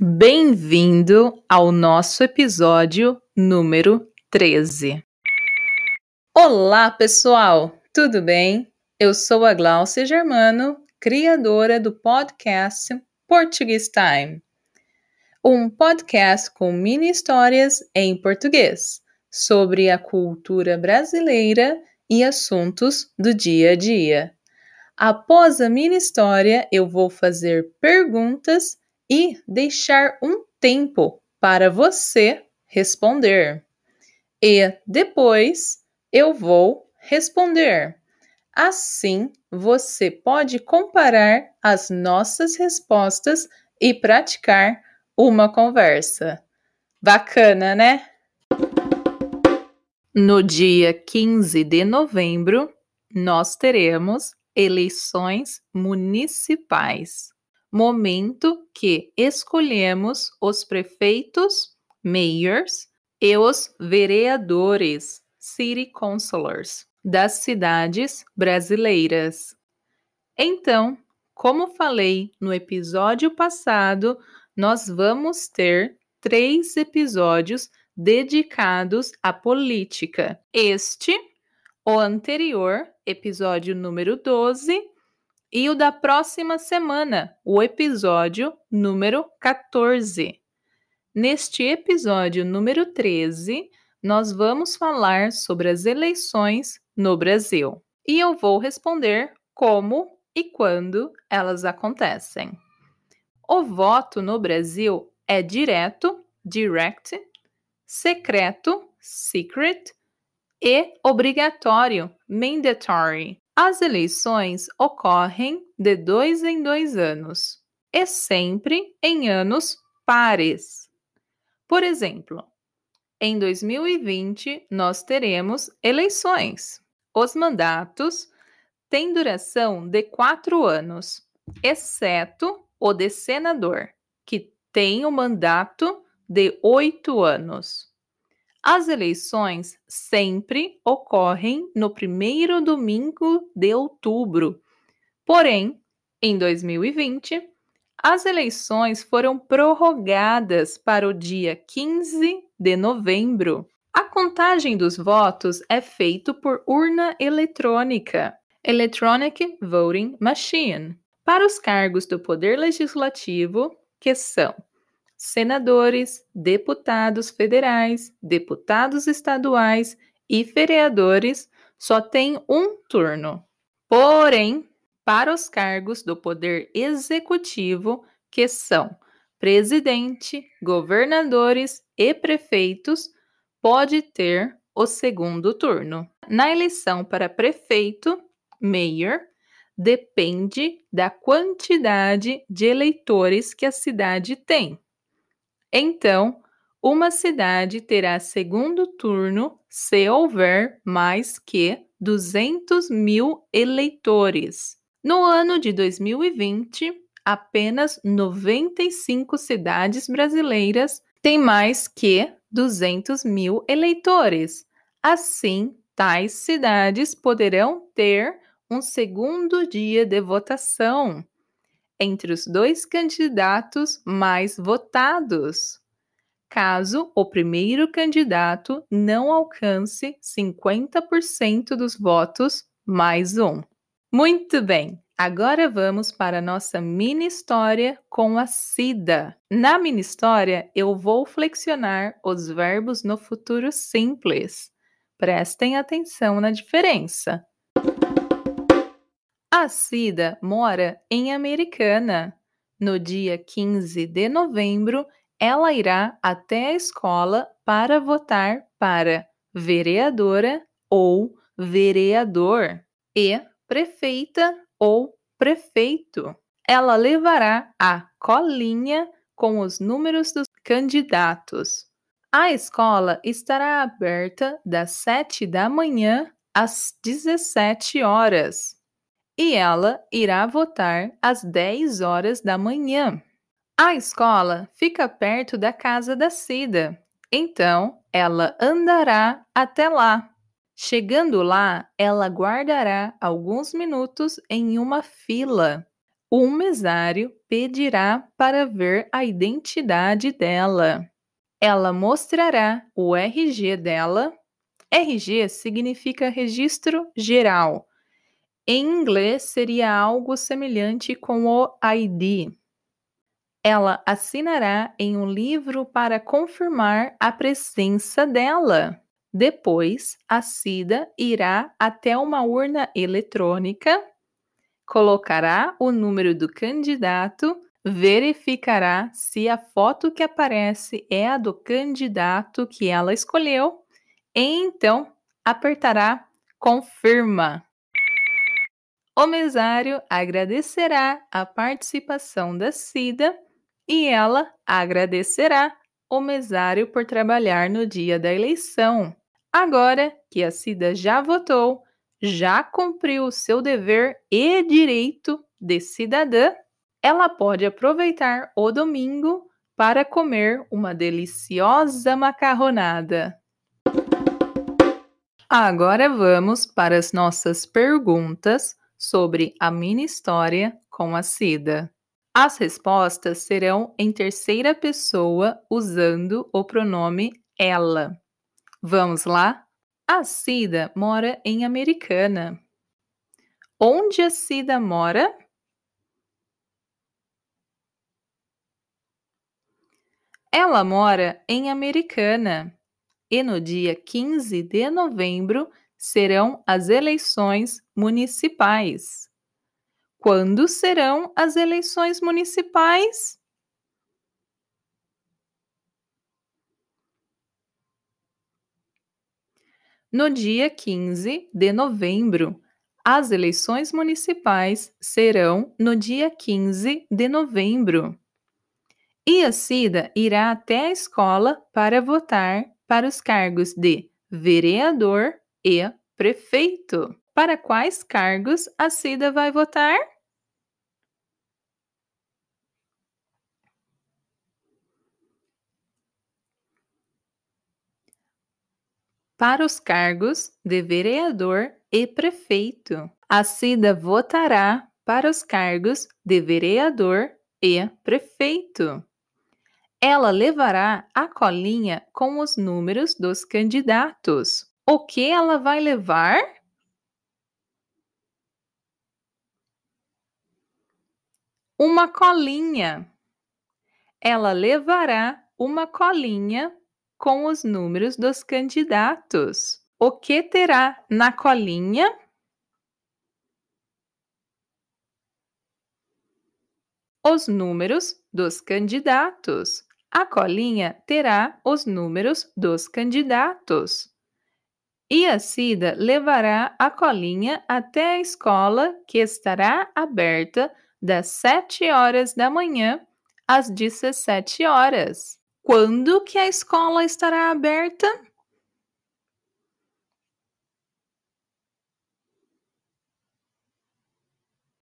Bem-vindo ao nosso episódio número 13. Olá, pessoal! Tudo bem? Eu sou a Glaucia Germano, criadora do podcast Portuguese Time, um podcast com mini histórias em português sobre a cultura brasileira e assuntos do dia a dia. Após a mini história, eu vou fazer perguntas e deixar um tempo para você responder. E depois eu vou responder. Assim, você pode comparar as nossas respostas e praticar uma conversa. Bacana, né? No dia 15 de novembro, nós teremos eleições municipais momento que escolhemos os prefeitos, mayors, e os vereadores, city councilors, das cidades brasileiras. Então, como falei no episódio passado, nós vamos ter três episódios dedicados à política. Este, o anterior, episódio número 12, e o da próxima semana, o episódio número 14. Neste episódio número 13, nós vamos falar sobre as eleições no Brasil e eu vou responder como e quando elas acontecem. O voto no Brasil é direto, direct, secreto, secret e obrigatório, mandatory. As eleições ocorrem de dois em dois anos e sempre em anos pares. Por exemplo, em 2020 nós teremos eleições. Os mandatos têm duração de quatro anos, exceto o de senador, que tem o mandato de oito anos. As eleições sempre ocorrem no primeiro domingo de outubro. Porém, em 2020, as eleições foram prorrogadas para o dia 15 de novembro. A contagem dos votos é feita por urna eletrônica, Electronic Voting Machine, para os cargos do Poder Legislativo, que são senadores, deputados federais, deputados estaduais e vereadores só tem um turno. Porém, para os cargos do Poder Executivo, que são presidente, governadores e prefeitos, pode ter o segundo turno. Na eleição para prefeito, mayor, depende da quantidade de eleitores que a cidade tem. Então, uma cidade terá segundo turno se houver mais que 200 mil eleitores. No ano de 2020, apenas 95 cidades brasileiras têm mais que 200 mil eleitores. Assim, tais cidades poderão ter um segundo dia de votação entre os dois candidatos mais votados, caso o primeiro candidato não alcance 50% dos votos mais um. Muito bem, agora vamos para a nossa mini história com a Cida. Na mini história, eu vou flexionar os verbos no futuro simples. Prestem atenção na diferença. A Cida mora em Americana. No dia 15 de novembro, ela irá até a escola para votar para vereadora ou vereador e prefeita ou prefeito. Ela levará a colinha com os números dos candidatos. A escola estará aberta das 7 da manhã às 17 horas e ela irá votar às 10 horas da manhã. A escola fica perto da casa da Cida, então ela andará até lá. Chegando lá, ela guardará alguns minutos em uma fila. um mesário pedirá para ver a identidade dela. Ela mostrará o RG dela. RG significa registro geral. Em inglês seria algo semelhante com o ID. Ela assinará em um livro para confirmar a presença dela. Depois, a Cida irá até uma urna eletrônica, colocará o número do candidato, verificará se a foto que aparece é a do candidato que ela escolheu e então apertará confirma. O mesário agradecerá a participação da Cida e ela agradecerá o mesário por trabalhar no dia da eleição. Agora que a Cida já votou, já cumpriu o seu dever e direito de cidadã, ela pode aproveitar o domingo para comer uma deliciosa macarronada. Agora vamos para as nossas perguntas sobre a mini história com a Cida. As respostas serão em terceira pessoa usando o pronome ela. Vamos lá? A Cida mora em Americana. Onde a Cida mora? Ela mora em Americana. E no dia 15 de novembro serão as eleições municipais. Quando serão as eleições municipais? No dia 15 de novembro. As eleições municipais serão no dia 15 de novembro. E a Cida irá até a escola para votar para os cargos de vereador e prefeito. Para quais cargos a Cida vai votar? Para os cargos de vereador e prefeito, a Cida votará para os cargos de vereador e prefeito. Ela levará a colinha com os números dos candidatos. O que ela vai levar? uma colinha. Ela levará uma colinha com os números dos candidatos. O que terá na colinha? Os números dos candidatos. A colinha terá os números dos candidatos. E a Cida levará a colinha até a escola que estará aberta das 7 horas da manhã às 17 horas. Quando que a escola estará aberta?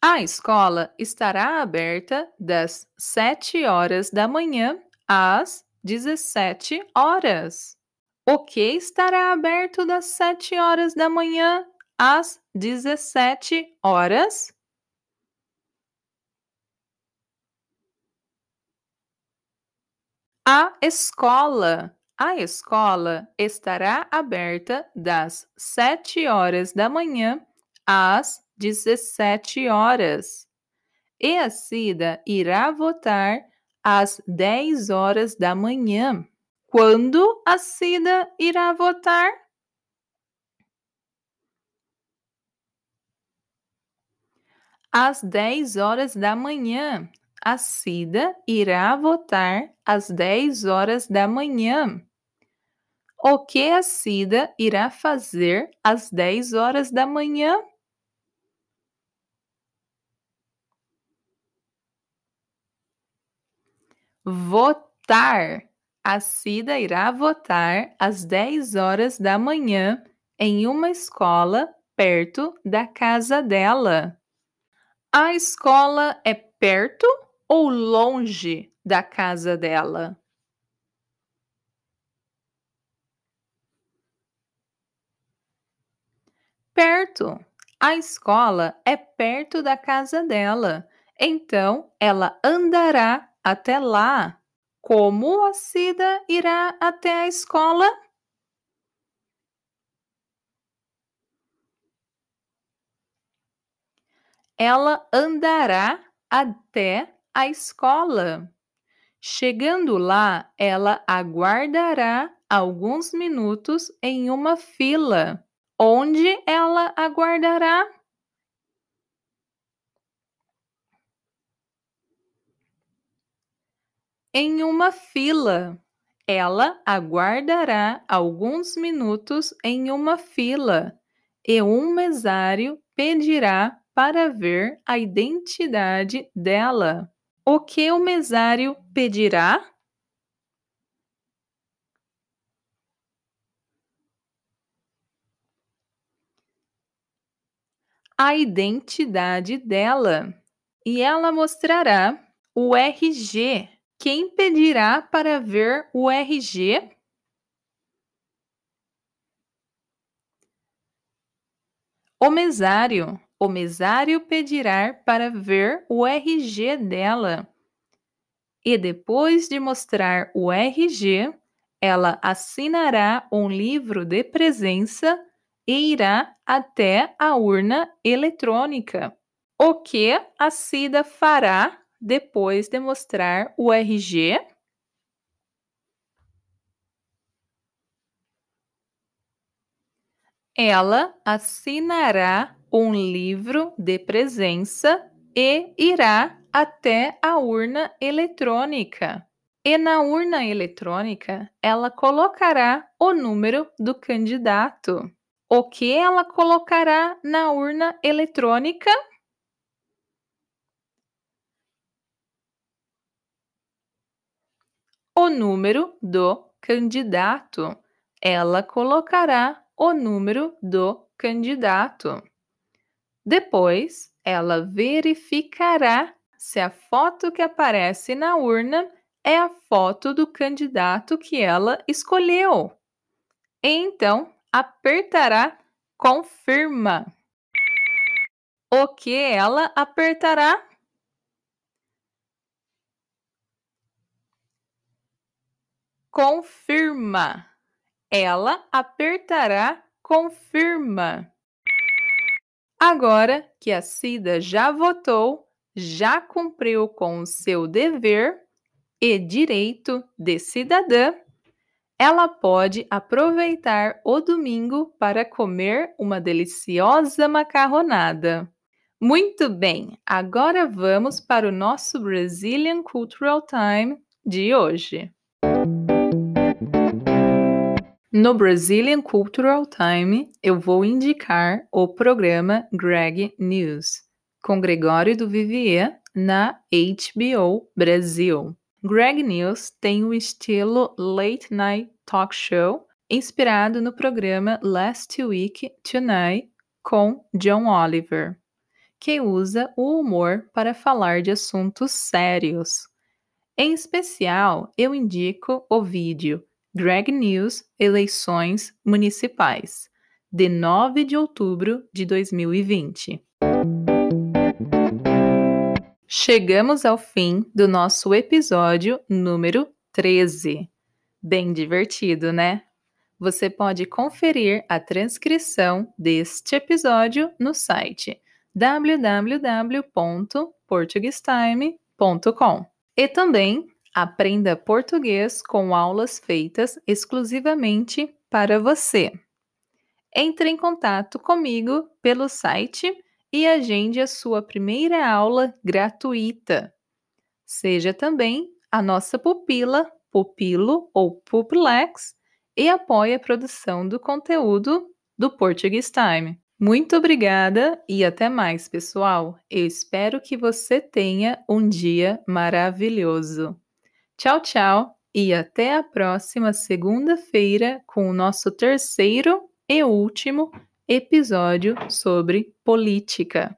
A escola estará aberta das 7 horas da manhã às 17 horas. O que estará aberto das 7 horas da manhã às 17 horas? A escola. A escola estará aberta das 7 horas da manhã às 17 horas. E a Cida irá votar às 10 horas da manhã. Quando a Cida irá votar? Às 10 horas da manhã a Cida irá votar às 10 horas da manhã. O que a Cida irá fazer às 10 horas da manhã? Votar. A Cida irá votar às 10 horas da manhã em uma escola perto da casa dela. A escola é perto ou longe da casa dela? Perto. A escola é perto da casa dela. Então, ela andará até lá. Como a Cida irá até a escola? Ela andará até a escola. Chegando lá, ela aguardará alguns minutos em uma fila. Onde ela aguardará? Em uma fila. Ela aguardará alguns minutos em uma fila e um mesário pedirá para ver a identidade dela. O que o mesário pedirá? A identidade dela. E ela mostrará o RG. Quem pedirá para ver o RG? O mesário. O mesário pedirá para ver o RG dela. E depois de mostrar o RG, ela assinará um livro de presença e irá até a urna eletrônica. O que a Cida fará depois de mostrar o RG? Ela assinará um livro de presença e irá até a urna eletrônica. E na urna eletrônica, ela colocará o número do candidato. O que ela colocará na urna eletrônica? Número do candidato. Ela colocará o número do candidato. Depois, ela verificará se a foto que aparece na urna é a foto do candidato que ela escolheu. Então, apertará confirma. O que ela apertará? Confirma. Ela apertará confirma. Agora que a Cida já votou, já cumpriu com o seu dever e direito de cidadã, ela pode aproveitar o domingo para comer uma deliciosa macarronada. Muito bem, agora vamos para o nosso Brazilian Cultural Time de hoje. No Brazilian Cultural Time, eu vou indicar o programa Greg News, com Gregório do Vivier na HBO Brasil. Greg News tem o estilo late night talk show, inspirado no programa Last Week Tonight com John Oliver, que usa o humor para falar de assuntos sérios. Em especial, eu indico o vídeo Greg News Eleições Municipais, de 9 de outubro de 2020. Chegamos ao fim do nosso episódio número 13. Bem divertido, né? Você pode conferir a transcrição deste episódio no site www.portuguestime.com e também Aprenda português com aulas feitas exclusivamente para você. Entre em contato comigo pelo site e agende a sua primeira aula gratuita. Seja também a nossa pupila, pupilo ou pupilex e apoie a produção do conteúdo do Portuguese Time. Muito obrigada e até mais, pessoal. Eu espero que você tenha um dia maravilhoso. Tchau, tchau e até a próxima segunda-feira com o nosso terceiro e último episódio sobre política.